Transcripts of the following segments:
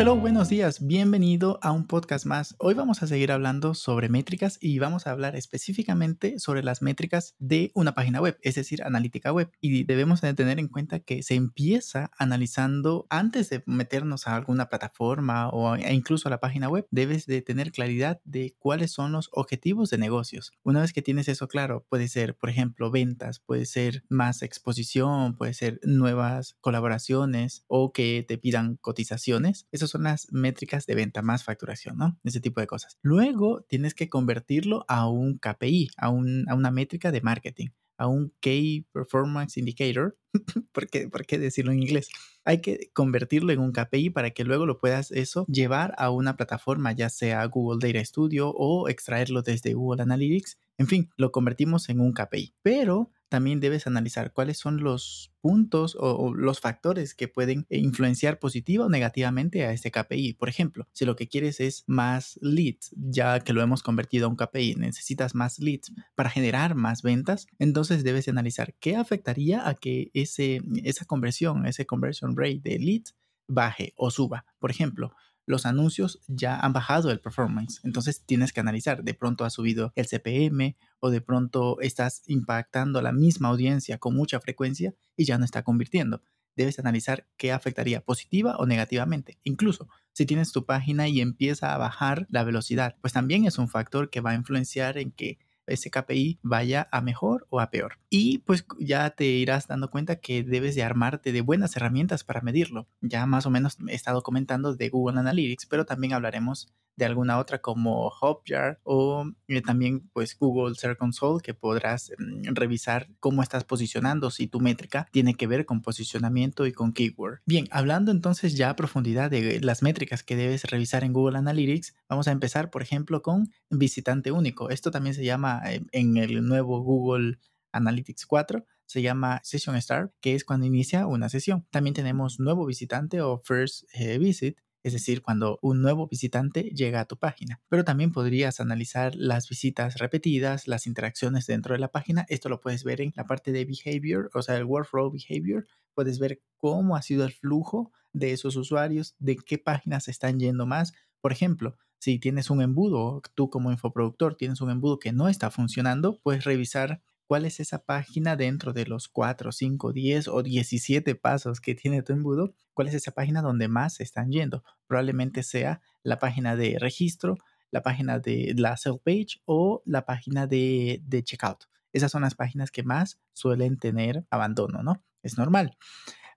Hello, buenos días. Bienvenido a un podcast más. Hoy vamos a seguir hablando sobre métricas y vamos a hablar específicamente sobre las métricas de una página web, es decir, analítica web. Y debemos tener en cuenta que se empieza analizando antes de meternos a alguna plataforma o incluso a la página web. Debes de tener claridad de cuáles son los objetivos de negocios. Una vez que tienes eso claro, puede ser, por ejemplo, ventas, puede ser más exposición, puede ser nuevas colaboraciones o que te pidan cotizaciones esas son las métricas de venta más facturación, ¿no? Ese tipo de cosas. Luego tienes que convertirlo a un KPI, a, a una métrica de marketing, a un Key Performance Indicator. ¿Por qué, ¿Por qué decirlo en inglés? Hay que convertirlo en un KPI para que luego lo puedas eso llevar a una plataforma, ya sea Google Data Studio o extraerlo desde Google Analytics. En fin, lo convertimos en un KPI. Pero también debes analizar cuáles son los puntos o, los factores que pueden influenciar positiva o negativamente a este KPI. Por ejemplo, si lo que quieres es más leads, ya que lo hemos convertido a un KPI, necesitas más leads para generar más ventas, entonces debes analizar qué afectaría a que ese, esa conversión, ese conversion rate de leads baje o suba. Por ejemplo, los anuncios ya han bajado el performance. Entonces tienes que analizar, de pronto ha subido el CPM o de pronto estás impactando a la misma audiencia con mucha frecuencia y ya no está convirtiendo. Debes analizar qué afectaría positiva o negativamente. Incluso si tienes tu página y empieza a bajar la velocidad, pues también es un factor que va a influenciar en que ese KPI vaya a mejor o a peor. Y pues ya te irás dando cuenta que debes de armarte de buenas herramientas para medirlo. Ya más o menos he estado comentando de Google Analytics, pero también hablaremos de alguna otra como Hotjar o eh, también pues Google Search Console que podrás mm, revisar cómo estás posicionando si tu métrica tiene que ver con posicionamiento y con keyword. Bien, hablando entonces ya a profundidad de las métricas que debes revisar en Google Analytics, vamos a empezar por ejemplo con visitante único. Esto también se llama eh, en el nuevo Google Analytics 4 se llama Session Start, que es cuando inicia una sesión. También tenemos nuevo visitante o First eh, Visit, es decir, cuando un nuevo visitante llega a tu página. Pero también podrías analizar las visitas repetidas, las interacciones dentro de la página. Esto lo puedes ver en la parte de behavior, o sea, el workflow behavior. Puedes ver cómo ha sido el flujo de esos usuarios, de qué páginas están yendo más. Por ejemplo, si tienes un embudo, tú como infoproductor tienes un embudo que no está funcionando, puedes revisar cuál es esa página dentro de los 4, 5, 10 o 17 pasos que tiene tu embudo, cuál es esa página donde más se están yendo. Probablemente sea la página de registro, la página de la sell page o la página de, de checkout. Esas son las páginas que más suelen tener abandono, ¿no? Es normal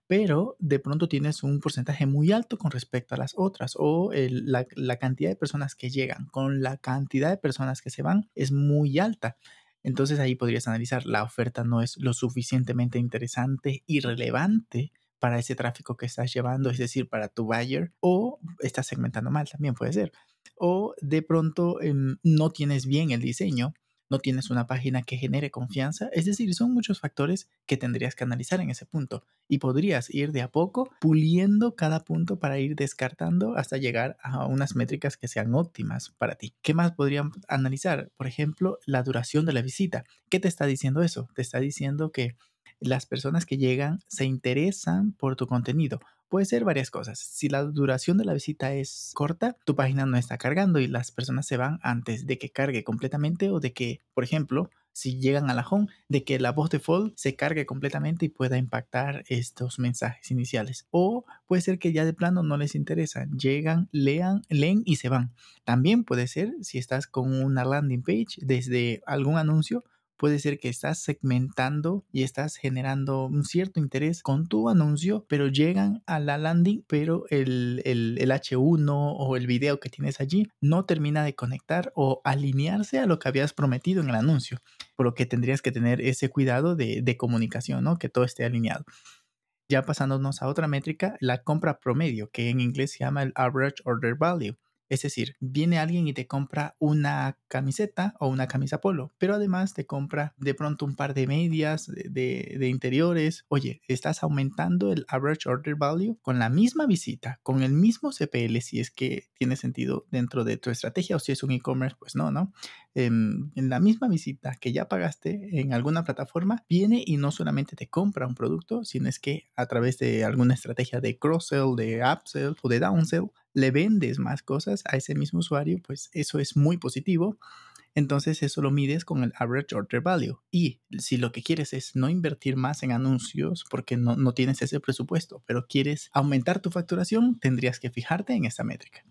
pero de pronto tienes un porcentaje muy alto con respecto a las otras o la, la, cantidad de personas que llegan con la cantidad de personas que se van es muy alta. Entonces ahí podrías analizar, la oferta no es lo suficientemente interesante y relevante para ese tráfico que estás llevando, es decir, para tu buyer, o estás segmentando mal, también puede ser. O de pronto em, no tienes bien el diseño no tienes una página que genere confianza. Es decir, son muchos factores que tendrías que analizar en ese punto y podrías ir de a poco puliendo cada punto para ir descartando hasta llegar a unas métricas que sean óptimas para ti. ¿Qué más podríamos analizar? Por ejemplo, la duración de la visita. ¿Qué te está diciendo eso? Te está diciendo que las personas que llegan se interesan por tu contenido Puede ser varias cosas. Si la duración de la visita es corta, tu página no está cargando y las personas se van antes de que cargue completamente o de que, por ejemplo, si llegan a la home, de que la voz default se cargue completamente y pueda impactar estos mensajes iniciales. O puede ser que ya de plano no les interesa, llegan, lean, leen y se van. También puede ser si estás con una landing page desde algún anuncio puede ser que estás segmentando y estás generando un cierto interés con tu anuncio, pero llegan a la landing, pero el, H1 o el video que tienes allí no termina de conectar o alinearse a lo que habías prometido en el anuncio, por lo que tendrías que tener ese cuidado de, de comunicación, ¿no? Que todo esté alineado. Ya pasándonos a otra métrica, la compra promedio, que en inglés se llama el average order value. Es decir, viene alguien y te compra una camiseta o una camisa polo, pero además te compra de pronto un par de medias de, interiores. Oye, estás aumentando el average order value con la misma visita, con el mismo CPL, si es que tiene sentido dentro de tu estrategia o si es un e-commerce, pues no, ¿no? en, la misma visita que ya pagaste en alguna plataforma, viene y no solamente te compra un producto, sino es que a través de alguna estrategia de cross-sell, de upsell o de downsell, le vendes más cosas a ese mismo usuario, pues eso es muy positivo. Entonces eso lo mides con el average order value. Y si lo que quieres es no invertir más en anuncios porque no, no tienes ese presupuesto, pero quieres aumentar tu facturación, tendrías que fijarte en esa métrica.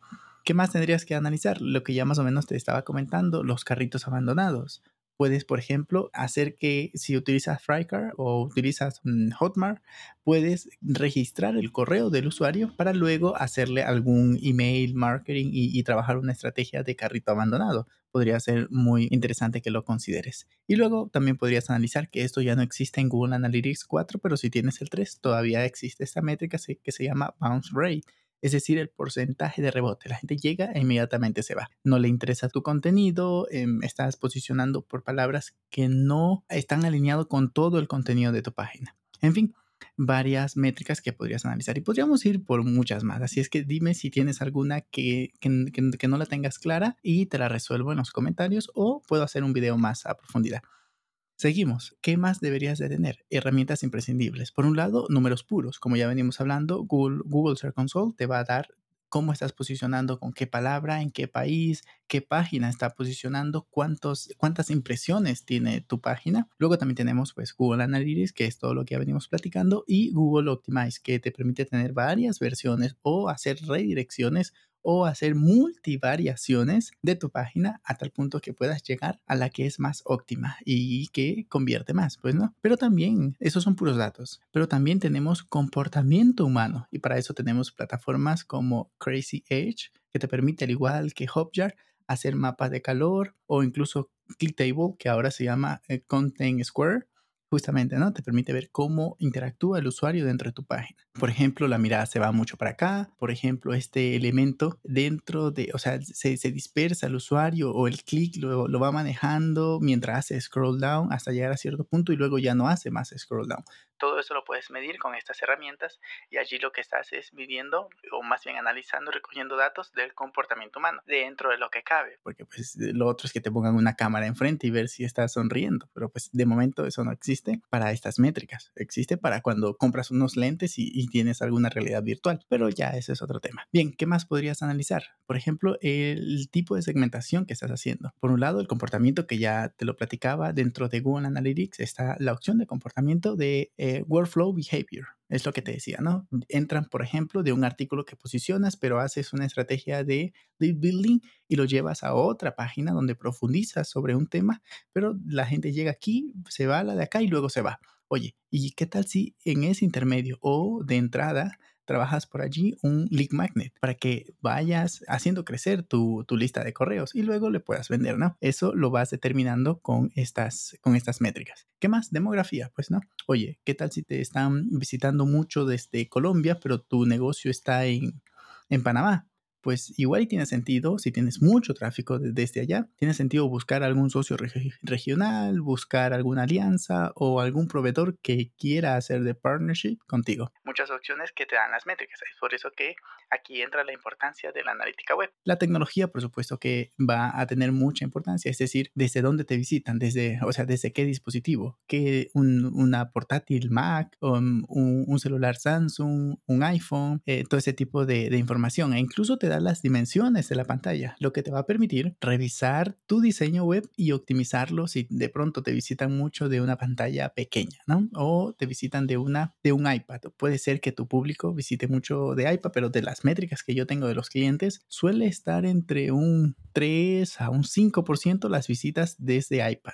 ¿Qué más tendrías que analizar? Lo que ya más o menos te estaba comentando, los carritos abandonados. Puedes, por ejemplo, hacer que si utilizas Frycar o utilizas mm, Hotmart, puedes registrar el correo del usuario para luego hacerle algún email marketing y, y trabajar una estrategia de carrito abandonado. Podría ser muy interesante que lo consideres. Y luego también podrías analizar que esto ya no existe en Google Analytics 4, pero si tienes el 3, todavía existe esta métrica que se llama bounce rate es decir, el porcentaje de rebote. La gente llega e inmediatamente se va. No le interesa tu contenido, em, estás posicionando por palabras que no están alineados con todo el contenido de tu página. En fin, varias métricas que podrías analizar y podríamos ir por muchas más. Así es que dime si tienes alguna que, que no la tengas clara y te la resuelvo en los comentarios o puedo hacer un video más a profundidad. Seguimos. ¿Qué más deberías de tener? Herramientas imprescindibles. Por un lado, números puros. Como ya venimos hablando, Google, Google Search Console te va a dar cómo estás posicionando, con qué palabra, en qué país, qué página está posicionando, cuántos, cuántas impresiones tiene tu página. Luego también tenemos pues Google Analytics, que es todo lo que ya venimos platicando, y Google Optimize, que te permite tener varias versiones o hacer redirecciones o hacer multivariaciones de tu página a tal punto que puedas llegar a la que es más óptima y que convierte más, pues no. Pero también, esos son puros datos, pero también tenemos comportamiento humano y para eso tenemos plataformas como Crazy Edge que te permite al igual que Hotjar hacer mapas de calor o incluso ClickTable que ahora se llama eh, Content Square justamente, ¿no? Te permite ver cómo interactúa el usuario dentro de tu página. Por ejemplo, la mirada se va mucho para acá, por ejemplo, este elemento dentro de, o sea, se, dispersa el usuario o el clic lo, lo, va manejando mientras hace scroll down hasta llegar a cierto punto y luego ya no hace más scroll down. Todo eso lo puedes medir con estas herramientas y allí lo que estás es midiendo o más bien analizando, recogiendo datos del comportamiento humano dentro de lo que cabe. Porque pues lo otro es que te pongan una cámara enfrente y ver si estás sonriendo, pero pues de momento eso no existe para estas métricas. Existe para cuando compras unos lentes y, y tienes alguna realidad virtual, pero ya ese es otro tema. Bien, ¿qué más podrías analizar? Por ejemplo, el tipo de segmentación que estás haciendo. Por un lado, el comportamiento que ya te lo platicaba dentro de Google Analytics está la opción de comportamiento de eh, workflow behavior. Es lo que te decía, ¿no? Entran, por ejemplo, de un artículo que posicionas, pero haces una estrategia de lead building y lo llevas a otra página donde profundizas sobre un tema, pero la gente llega aquí, se va a la de acá y luego se va. Oye, ¿y qué tal si en ese intermedio o de entrada trabajas por allí un lead magnet para que vayas haciendo crecer tu, tu, lista de correos y luego le puedas vender, ¿no? Eso lo vas determinando con estas, con estas métricas. ¿Qué más? Demografía, pues, ¿no? Oye, ¿qué tal si te están visitando mucho desde Colombia, pero tu negocio está en, en Panamá? Pues igual tiene sentido, si tienes mucho tráfico desde allá, tiene sentido buscar algún socio regional, buscar alguna alianza o algún proveedor que quiera hacer de partnership contigo. Muchas opciones que te dan las métricas. Es por eso que aquí entra la importancia de la analítica web. La tecnología, por supuesto, que va a tener mucha importancia, es decir, desde dónde te visitan, desde, o sea, desde qué dispositivo, que una portátil Mac, un, celular Samsung, un iPhone, eh, todo ese tipo de, de información. E incluso te las dimensiones de la pantalla, lo que te va a permitir revisar tu diseño web y optimizarlo si de pronto te visitan mucho de una pantalla pequeña, ¿no? O te visitan de una de un iPad. Puede ser que tu público visite mucho de iPad, pero de las métricas que yo tengo de los clientes suele estar entre un 3 a un 5% las visitas desde iPad.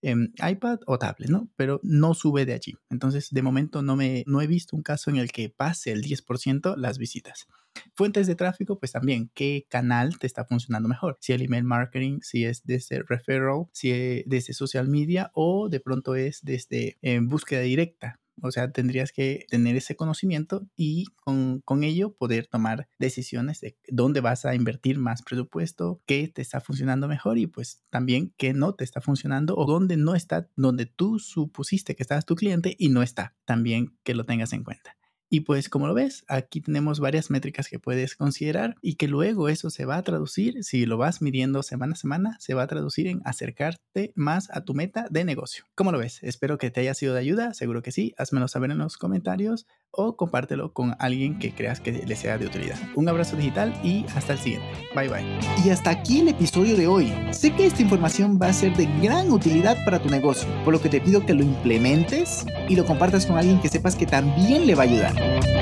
en iPad o tablet, ¿no? Pero no sube de allí. Entonces, de momento no, me, no he visto un caso en el que pase el 10% las visitas. Fuentes de tráfico, pues también, ¿qué canal te está funcionando mejor? Si el email marketing, si es desde referral, si es desde social media o de pronto es desde eh, búsqueda directa O sea, tendrías que tener ese conocimiento y con, con ello poder tomar decisiones de dónde vas a invertir más presupuesto, qué te está funcionando mejor y pues también qué no te está funcionando o dónde no está, donde tú supusiste que estabas tu cliente y no está. También que lo tengas en cuenta. Y pues como lo ves, aquí tenemos varias métricas que puedes considerar y que luego eso se va a traducir, si lo vas midiendo semana a semana, se va a traducir en acercarte más a tu meta de negocio. ¿Cómo lo ves? Espero que te haya sido de ayuda, seguro que sí, házmelo saber en los comentarios o compártelo con alguien que creas que le sea de utilidad. Un abrazo digital y hasta el siguiente. Bye bye. Y hasta aquí el episodio de hoy. Sé que esta información va a ser de gran utilidad para tu negocio, por lo que te pido que lo implementes y lo compartas con alguien que sepas que también le va a ayudar.